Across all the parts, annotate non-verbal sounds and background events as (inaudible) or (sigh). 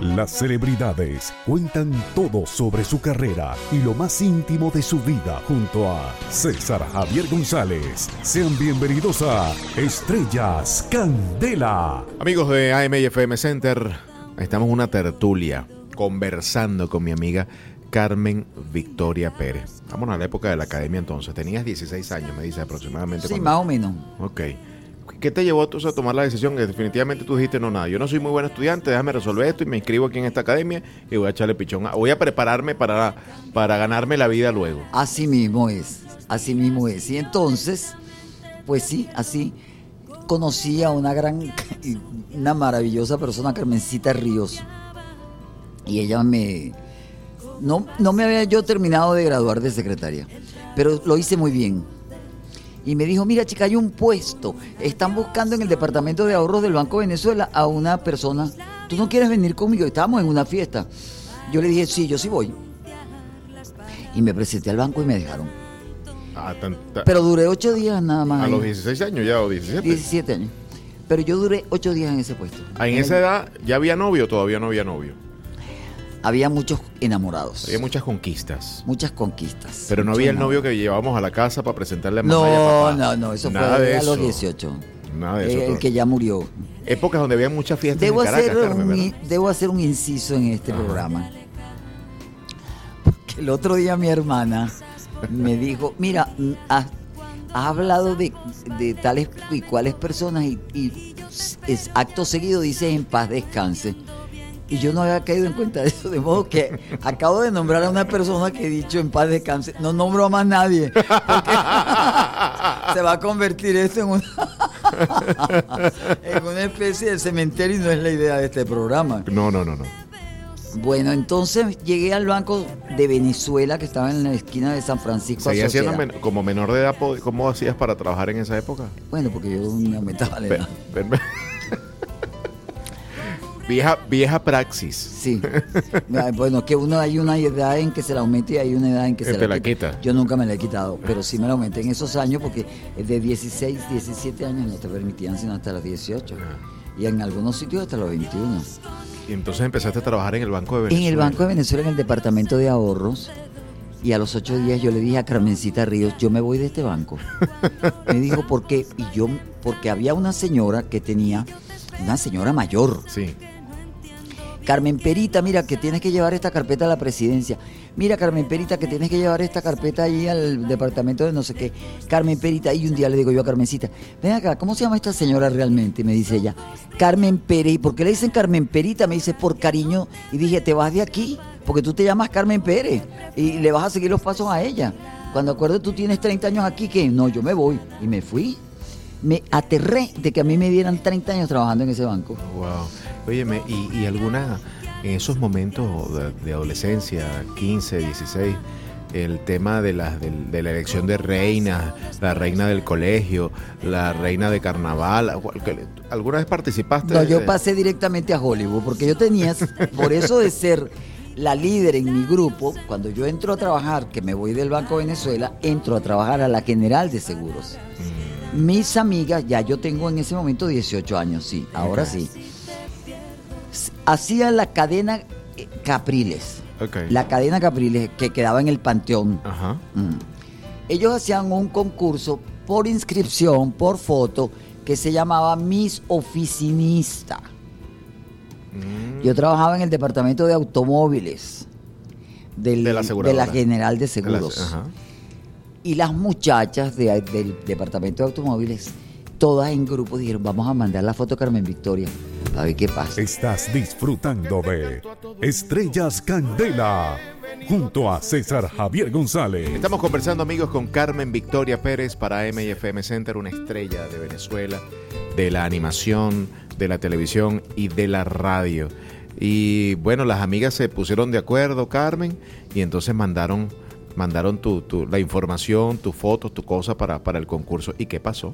Las celebridades cuentan todo sobre su carrera y lo más íntimo de su vida junto a César Javier González. Sean bienvenidos a Estrellas Candela. Amigos de AM y FM Center, estamos en una tertulia conversando con mi amiga Carmen Victoria Pérez. Vamos a la época de la academia entonces. Tenías 16 años, me dice aproximadamente. Sí, cuando- más o menos. Ok. ¿Qué te llevó a tomar la decisión que definitivamente tú dijiste no nada? Yo no soy muy buen estudiante, déjame resolver esto y me inscribo aquí en esta academia y voy a echarle pichón. Voy a prepararme para, para ganarme la vida luego. Así mismo es, así mismo es. Y entonces, pues sí, así conocí a una gran, (laughs) una maravillosa persona, Carmencita Ríos. Y ella me... No, no me había yo terminado de graduar de secretaria, pero lo hice muy bien. Y me dijo, mira chica, hay un puesto. Están buscando en el departamento de ahorros del Banco de Venezuela a una persona. ¿Tú no quieres venir conmigo? Estábamos en una fiesta. Yo le dije, sí, yo sí voy. Y me presenté al banco y me dejaron. Ah, tan- Pero duré ocho días nada más. a ahí. los 16 años ya o 17. 17 años. Pero yo duré ocho días en ese puesto. Ah, ¿En esa edad ya había novio o todavía no había novio? Había muchos enamorados. Había muchas conquistas. Muchas conquistas. Pero no había el novio que llevábamos a la casa para presentarle a mamá y a No, papá. no, no, eso Nada fue de a los eso. 18. Nada de Eh, eso. el pero- que ya murió. Épocas donde había muchas fiestas Debo en Caracas, hacer, Carmen, un, debo hacer un inciso en este programa. Porque el otro día mi hermana me dijo, mira, mm, has, has hablado de, de tales y cuales personas y, y es, acto seguido dices en paz descanse. Y yo no había caído en cuenta de eso, de modo que acabo de nombrar a una persona que he dicho en paz descanse. No nombro a más nadie. porque (laughs) se va a convertir esto en una, (laughs) en una especie de cementerio y no es la idea de este programa. No, no, no, no. Bueno, entonces llegué al banco de Venezuela que estaba en la esquina de San Francisco. ¿Seguías siendo men- como menor de edad? ¿Cómo hacías para trabajar en esa época? Bueno, porque yo me aumentaba la edad. Vieja, vieja praxis. Sí. Ah, Bueno, que uno hay una edad en que se la aumenta y hay una edad en que Que se la, la quita. Yo nunca me la he quitado, pero sí me la aumenté en esos años porque de 16, 17 años no te permitían sino hasta los 18. Y en algunos sitios hasta los 21. Y entonces empezaste a trabajar en el Banco de En Venezuela. el Banco de Venezuela, en el departamento de ahorros, y a los ocho días yo le dije a Carmencita Ríos, yo me voy de este banco. (laughs) Me dijo, ¿por qué? Y yo, porque había una señora que tenía, una señora mayor, Sí. Carmen Perita, mira que tienes que llevar esta carpeta a la presidencia. Mira, Carmen Perita, que tienes que llevar esta carpeta ahí al departamento de no sé qué. Carmen Perita, y un día le digo yo a Carmencita, ven acá, ¿cómo se llama esta señora realmente? Me dice ella, Carmen Pérez. ¿Y por qué le dicen Carmen Perita? Me dice, por cariño. Y dije, te vas de aquí, porque tú te llamas Carmen Pérez y le vas a seguir los pasos a ella. Cuando acuerdo tú tienes 30 años aquí, que no, yo me voy. Y me fui. Me aterré de que a mí me dieran 30 años trabajando en ese banco. Wow. Óyeme, ¿y, y alguna, en esos momentos de, de adolescencia, 15, 16, el tema de la, del- de la elección de reinas, la reina del colegio, la reina de carnaval, ¿alguna vez participaste? No, yo de- pasé directamente a Hollywood, porque yo tenía, por eso de ser la líder en mi grupo, cuando yo entro a trabajar, que me voy del Banco de Venezuela, entro a trabajar a la General de Seguros. Mm, Mis amigas, ya yo tengo en ese momento 18 años, sí, ahora sí. Hacía la cadena eh, Capriles, ok. la cadena Capriles que quedaba en el Panteón. Ajá. Mm. Ellos hacían un concurso por inscripción, por foto, que se llamaba Miss Oficinista. Mm, Yo trabajaba en el departamento de automóviles del- De la General de Seguros. ajá. Y las muchachas de- del departamento de automóviles, todas en grupo, dijeron, vamos a mandar la foto a Carmen Victoria, a ver qué pasa. Estás disfrutando de Estrellas Candela junto a César Javier González. Estamos conversando, amigos, con Carmen Victoria Pérez para MFM Center, una estrella de Venezuela, de la animación, de la televisión y de la radio. Y bueno, las amigas se pusieron de acuerdo, Carmen, y entonces mandaron, mandaron tu, tu- la información, tus fotos, tu cosa para, para el concurso. ¿Y qué pasó?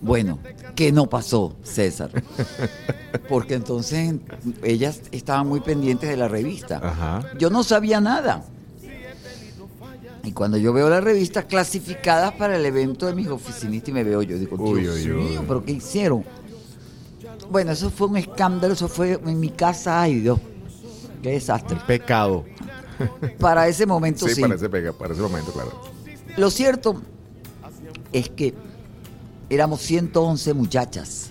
Bueno, ¿qué no pasó, César? Porque entonces ellas estaban muy pendientes de la revista. Ajá. Yo no sabía nada. Y cuando yo veo las revistas clasificadas para el evento de mis oficinistas y me veo yo, digo, Uy, Dios uy, uy. mío, ¿pero qué hicieron? bueno, eso fue un escándalo, eso fue en mi casa, ay Dios, qué desastre. Pecado. Para ese momento sí. Sí, para ese, para ese momento, claro. Lo cierto es que éramos 111 muchachas.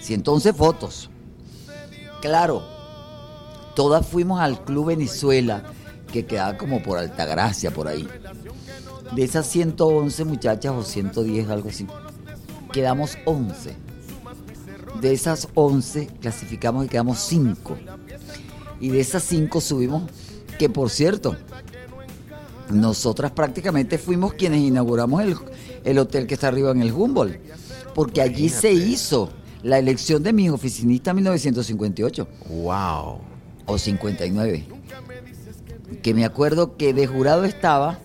111 fotos. Claro, todas fuimos al Club Venezuela, que quedaba como por Altagracia, por ahí. De esas 111 muchachas, o 110, algo así, quedamos 11. De esas 11 clasificamos y quedamos 5. Y de esas 5 subimos, que por cierto, nosotras prácticamente fuimos quienes inauguramos el, el hotel que está arriba en el Humboldt, porque allí se hizo la elección de mis oficinistas en 1958 Wow. o 59. Que me acuerdo que de jurado estaba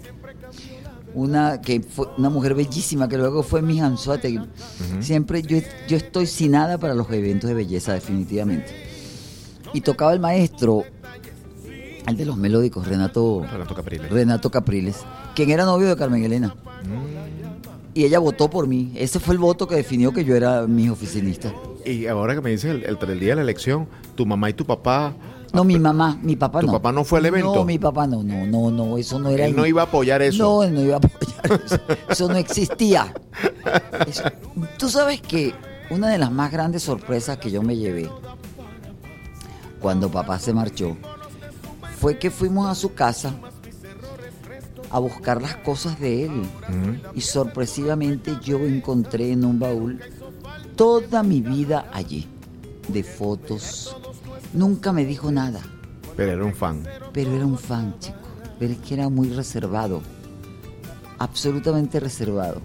una que fue una mujer bellísima que luego fue mi Anzuategui. Siempre yo, yo estoy sin nada para los eventos de belleza definitivamente. Y tocaba el maestro el de los melódicos Renato Renato Capriles. Renato Capriles, quien era novio de Carmen Elena. Y ella votó por mí. Ese fue el voto que definió que yo era mi oficinista. Y ahora que me dices el, el, el día de la elección, tu mamá y tu papá. No, mi mamá, mi papá ¿Tu no. papá no fue al evento? No, mi papá no, no, no, no, eso no era. Él no iba a apoyar eso. No, él no iba a apoyar eso. Eso no existía. Eso- Tú sabes que una de las más grandes sorpresas que yo me llevé cuando papá se marchó fue que fuimos a su casa a buscar las cosas de él. Y sorpresivamente yo encontré en un baúl toda mi vida allí, de fotos. Nunca me dijo nada, Pero era un fan. pero era un fan, chico. Pero es que era muy reservado, absolutamente reservado.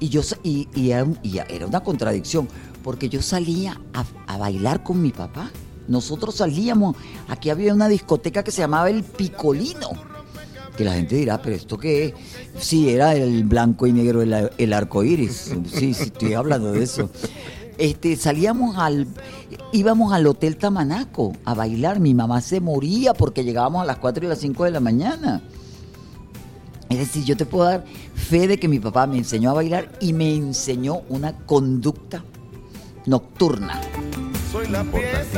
Y yo y, y era, un- y era una contradicción, porque yo salía a, a bailar con mi papá. Nosotros salíamos, aquí había una discoteca que se llamaba El Picolino. Que la gente dirá, pero ¿esto qué es? Sí, era el blanco y negro, el, el arco iris. Sí, sí, estoy hablando de eso. Este, salíamos al, íbamos al Hotel Tamanaco a bailar. Mi mamá se moría porque llegábamos a las 4 y las 5 de la mañana. Es decir, yo te puedo dar fe de que mi papá me enseñó a bailar y me enseñó una conducta nocturna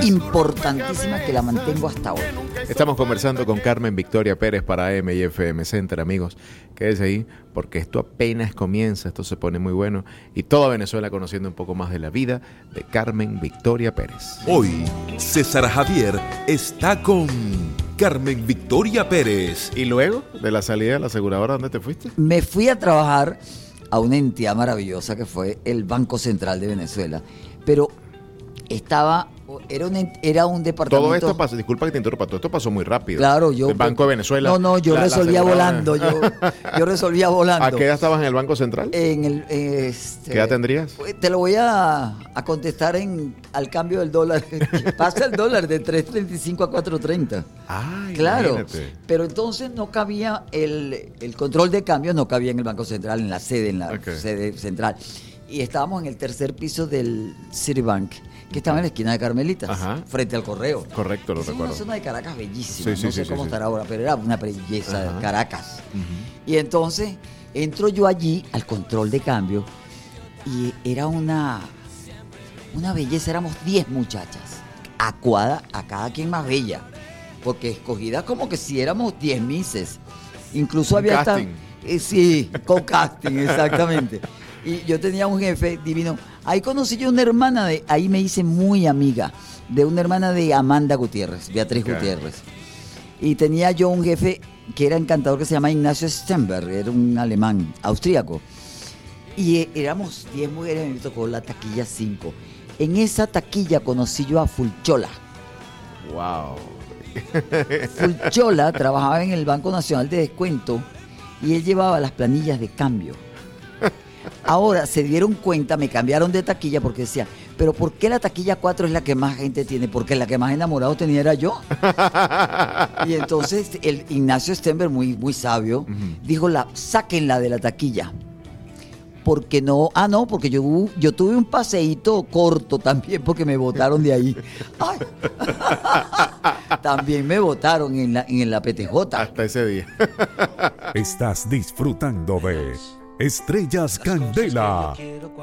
importantísima que la mantengo hasta hoy. Estamos conversando con Carmen Victoria Pérez para AM y FM Center, amigos. Quédese ahí porque esto apenas comienza, esto se pone muy bueno y toda Venezuela conociendo un poco más de la vida de Carmen Victoria Pérez. Hoy, César Javier está con Carmen Victoria Pérez. Y luego de la salida de la aseguradora, ¿dónde te fuiste? Me fui a trabajar a una entidad maravillosa que fue el Banco Central de Venezuela, pero estaba era un era un departamento Todo esto pasó, disculpa que te interrumpa, todo esto pasó muy rápido. Claro, yo El Banco de Venezuela. No, no, yo la- resolvía volando, yo (laughs) yo resolvía volando. ¿A qué edad estabas en el Banco Central? En el, este, ¿Qué edad tendrías? pues, Te lo voy a, a contestar en al cambio del dólar. (laughs) Pasa el dólar de 3.35 a 4.30. Ay, Claro, imagínate. pero entonces no cabía el, el control de cambio, no cabía en el Banco Central, en la sede, en la sede central. Y estábamos en el tercer piso del Citibank, que estaba en la esquina de Carmelitas, Ajá. frente al correo. Correcto, lo Es recuerdo. una zona de Caracas bellísima, Sí, sí, no sé sí, cómo estará ahora, pero era una belleza Ajá. de Caracas. Y entonces entro yo allí al control de cambio y era una, una belleza, éramos 10 muchachas, acuada a cada quien más bella, porque escogida como que si éramos 10 mises. Incluso había hasta- casting. eh, sí, con casting, (laughs) exactamente. Y yo tenía un jefe divino. Ahí conocí yo una hermana de, ahí me hice muy amiga, de una hermana de Amanda Gutiérrez, Beatriz. Gutiérrez. Y tenía yo un jefe que era encantador que se llama Ignacio Stenberg, era un alemán, austríaco. Y eh, éramos 10 mujeres, me tocó la taquilla 5. En esa taquilla conocí yo a Fulchola. Wow. Fulchola trabajaba en el Banco Nacional de Descuento y él llevaba las planillas de cambio. Ahora se dieron cuenta, me cambiaron de taquilla porque decía, pero ¿por qué la taquilla 4 es la que más gente tiene? Porque la que más enamorado tenía era yo. (laughs) Y entonces el Ignacio Stenberg, muy, muy sabio, dijo, la, sáquenla de la taquilla. Porque no, ah, no, porque yo, yo tuve un paseíto corto también porque me votaron de ahí. Ay. (laughs) también me votaron en la, en la PTJ. Hasta ese día. Estás disfrutando de Estrellas Candela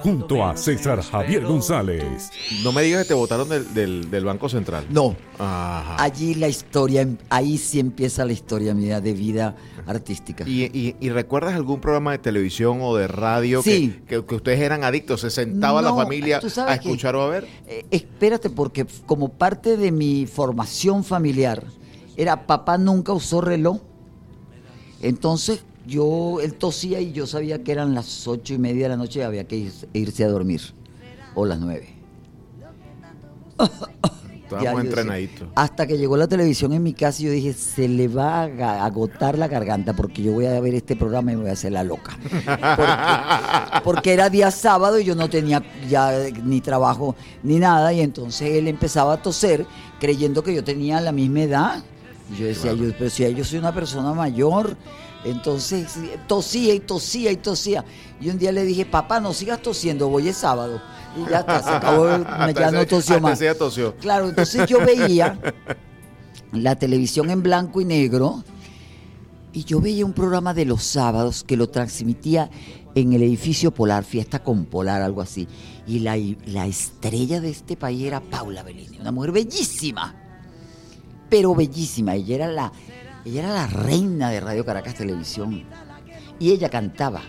junto a César Javier González. No me digas que te votaron del, del, del Banco Central. No, Ajá. allí la historia, ahí sí empieza la historia mía de vida artística. ¿Y, y, y recuerdas algún programa de televisión o de radio Sí. que, que- que ustedes eran adictos? ¿Se sentaba la familia a que- escuchar o a ver? Eh, espérate, porque como parte de mi formación familiar, era papá nunca usó reloj. Entonces yo, él tosía y yo sabía que eran las ocho y media de la noche y había que ir- irse a dormir. O las nueve. Estábamos entrenaditos. Hasta que llegó la televisión en mi casa y yo dije, se le va a agotar la garganta porque yo voy a ver este programa y me voy a hacer la loca. Porque, porque era día sábado y yo no tenía ya ni trabajo ni nada y entonces él empezaba a toser creyendo que yo tenía la misma edad. Y yo decía, yo, pero si yo soy una persona mayor, entonces tosía y tosía y tosía. Y un día le dije, papá, no sigas tosiendo, voy es sábado. Y ya está, se acabó, (laughs) ya no tosió más. tosió. Claro, entonces yo veía la televisión en blanco y negro y yo veía un programa de los sábados que lo transmitía en el edificio Polar, Fiesta con Polar, algo así. Y la, la estrella de este país era Paula Bellini, una mujer bellísima, pero bellísima. Ella era la, ella era la reina de Radio Caracas Televisión. Y ella cantaba.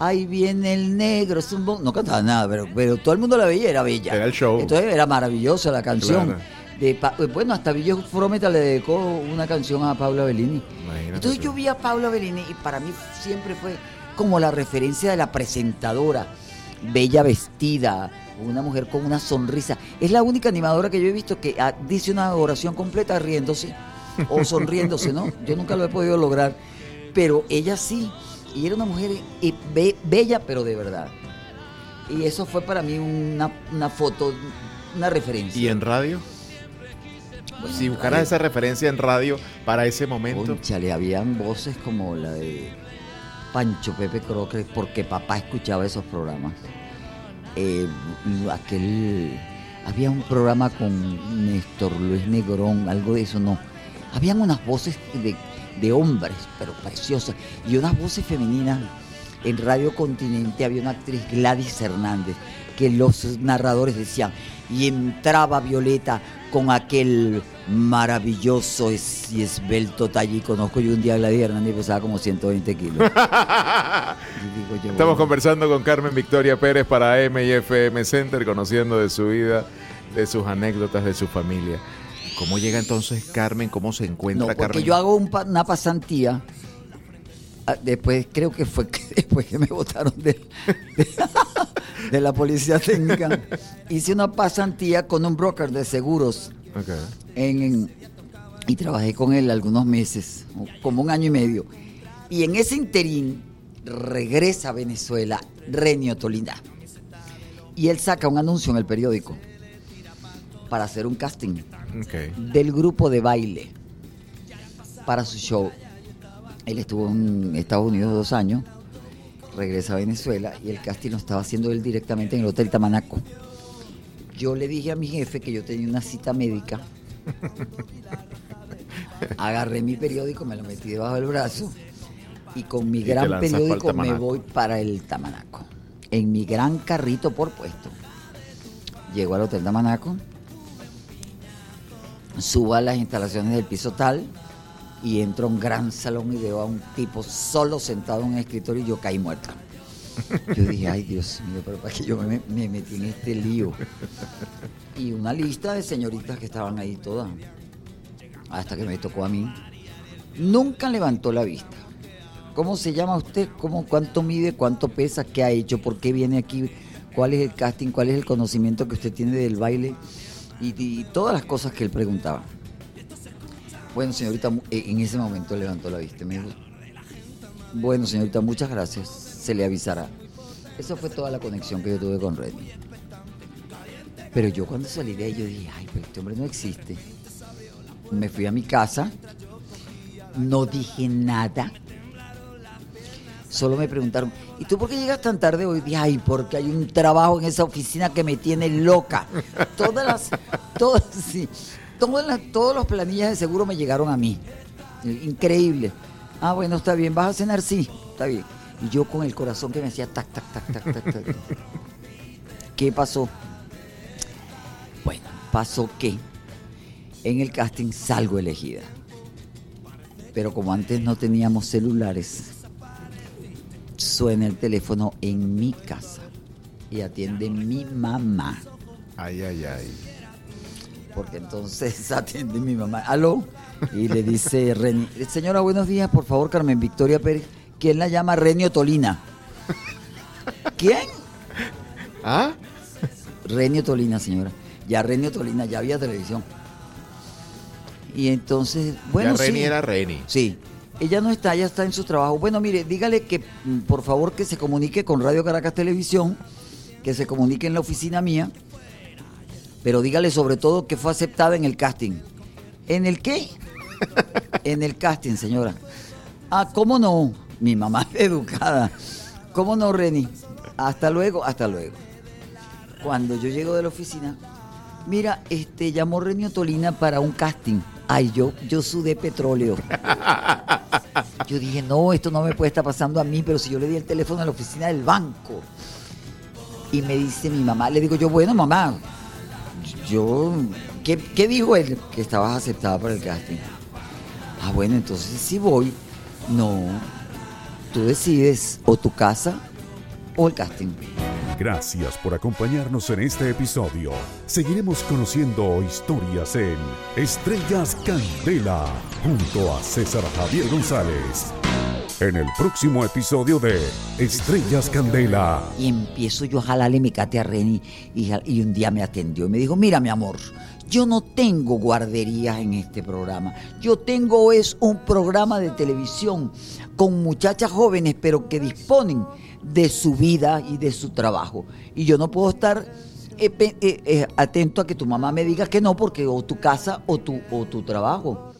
Ahí viene el negro, es un bon-". no cantaba nada, pero, pero todo el mundo la veía, era bella. Era el show. Entonces era maravillosa la canción. Claro. De Pa- bueno, hasta Villo Frometa le dedicó una canción a Paula Bellini. Imagínate Entonces tú. yo vi a Paula Bellini y para mí siempre fue como la referencia de la presentadora, bella vestida, una mujer con una sonrisa. Es la única animadora que yo he visto que dice una oración completa riéndose o sonriéndose, ¿no? Yo nunca lo he podido lograr, pero ella sí. Y era una mujer eh, be- bella, pero de verdad. Y eso fue para mí una, una foto, una referencia. ¿Y en radio? Bueno, Si buscaras radio- esa referencia en radio para ese momento. Cónchale, habían voces como la de Pancho Pepe Crocker, porque papá escuchaba esos programas. Eh, aquel. Había un programa con Néstor Luis Negrón, algo de eso, no. Habían unas voces de, de hombres, pero preciosas, y unas voces femeninas. En Radio Continente había una actriz, Gladys Hernández, que los narradores decían, y entraba Violeta con aquel maravilloso es- y esbelto talle. Y conozco yo un día a Gladys Hernández pesaba como 120 kilos. (laughs) Y digo yo, Estamos bueno, conversando con Carmen Victoria Pérez para M y FM Center, conociendo de su vida, de sus anécdotas, de su familia. ¿Cómo llega entonces Carmen? ¿Cómo se encuentra No, porque Carmen? yo hago un pa- una pasantía. ah, Después, creo que fue que (laughs) después que me votaron de, de, (laughs) de la policía técnica, (laughs) hice una pasantía con un broker de seguros Ok. en, en- y trabajé con él algunos meses, como un año y medio. Y en ese interín regresa a Venezuela Renio Tolina. Y él saca un anuncio en el periódico para hacer un casting del grupo de baile para su show. Él estuvo en Estados Unidos dos años, regresa a Venezuela y el casting lo estaba haciendo él directamente en el Hotel Tamanaco. Yo le dije a mi jefe que yo tenía una cita médica. (laughs) Agarré mi periódico, me lo metí debajo del brazo y con mi Y gran periódico me voy para el Tamanaco. En mi gran carrito por puesto. Llego al Hotel Tamanaco, subo a las instalaciones del piso tal y entro a un gran salón y veo a un tipo solo sentado en un escritorio y yo caí muerta. Yo dije, ay Dios mío, pero para que yo me, me metí en este lío. Y una lista de señoritas que estaban ahí todas, hasta que me tocó a mí. Nunca levantó la vista. ¿Cómo se llama usted? ¿Cómo, ¿Cuánto mide? ¿Cuánto pesa? ¿Qué ha hecho? ¿Por qué viene aquí? ¿Cuál es el casting? ¿Cuál es el conocimiento que usted tiene del baile? Y, todas las cosas que él preguntaba. Bueno, señorita, eh, en ese momento levantó la vista. Me dijo, bueno, señorita, muchas gracias. Se le avisará. Esa fue toda la conexión que yo tuve con Redmi. Pero yo cuando salí de ahí, yo dije, ay, pero este hombre no existe. Me fui a mi casa, no dije nada. Solo me preguntaron, ¿y tú por qué llegas tan tarde hoy? Dije, ay, porque hay un trabajo en esa oficina que me tiene loca. Todas las, (laughs) todas, sí, todas las, todos los planillas de seguro me llegaron a mí. Increíble. Ah, bueno, está bien, ¿vas a cenar? Sí, está bien. Y yo con el corazón que me hacía tac, tac, tac, tac, tac, tac. ¿Qué pasó? Bueno, pasó que en el casting salgo elegida. Pero como antes no teníamos celulares, suena el teléfono en mi casa y atiende mi mamá. Ay, ay, ay. Porque entonces (laughs) atiende mi mamá. ¿Aló? Y le dice Reni, señora, buenos días, por favor, Carmen Victoria Pérez. ¿Quién la llama Renio Tolina? ¿Quién? ¿Ah? Renio Tolina, señora. Ya Renio Tolina, ya había televisión. Y entonces, bueno, ya Reni sí. era Reni. Sí. Ella no está, ella está en su trabajo. Bueno, mire, dígale que mm, por favor que se comunique con Radio Caracas Televisión, que se comunique en la oficina mía, pero dígale sobre todo que fue aceptada en el casting. ¿En el qué? (laughs) en el casting, señora. Ah, ¿cómo no? Mi mamá es (laughs) educada. ¿Cómo no, Reni? Hasta luego, hasta luego. Cuando yo llego de la oficina, mira, este llamó Renio Tolina para un casting. Ay, yo, yo sudé petróleo. (laughs) Yo dije, no, esto no me puede estar pasando a mí, pero si yo le di el teléfono a la oficina del banco. Y me dice mi mamá, le digo yo, bueno, mamá, yo, ¿qué, dijo él? Que estabas aceptada para el casting. Ah, bueno, entonces si voy, no, tú decides o tu casa o el casting. Gracias por acompañarnos en este episodio. Seguiremos conociendo historias en Estrellas Candela junto a César Javier González. En el próximo episodio de Estrellas Candela. Y empiezo yo a jalarle mi cate a Reni y, y un día me atendió y me dijo, mira mi amor, yo no tengo guarderías en este programa. Yo tengo es un programa de televisión con muchachas jóvenes pero que disponen de su vida y de su trabajo. Y yo no puedo estar eh, eh, eh, atento a que tu mamá me diga que no porque o tu casa o tu, o tu trabajo.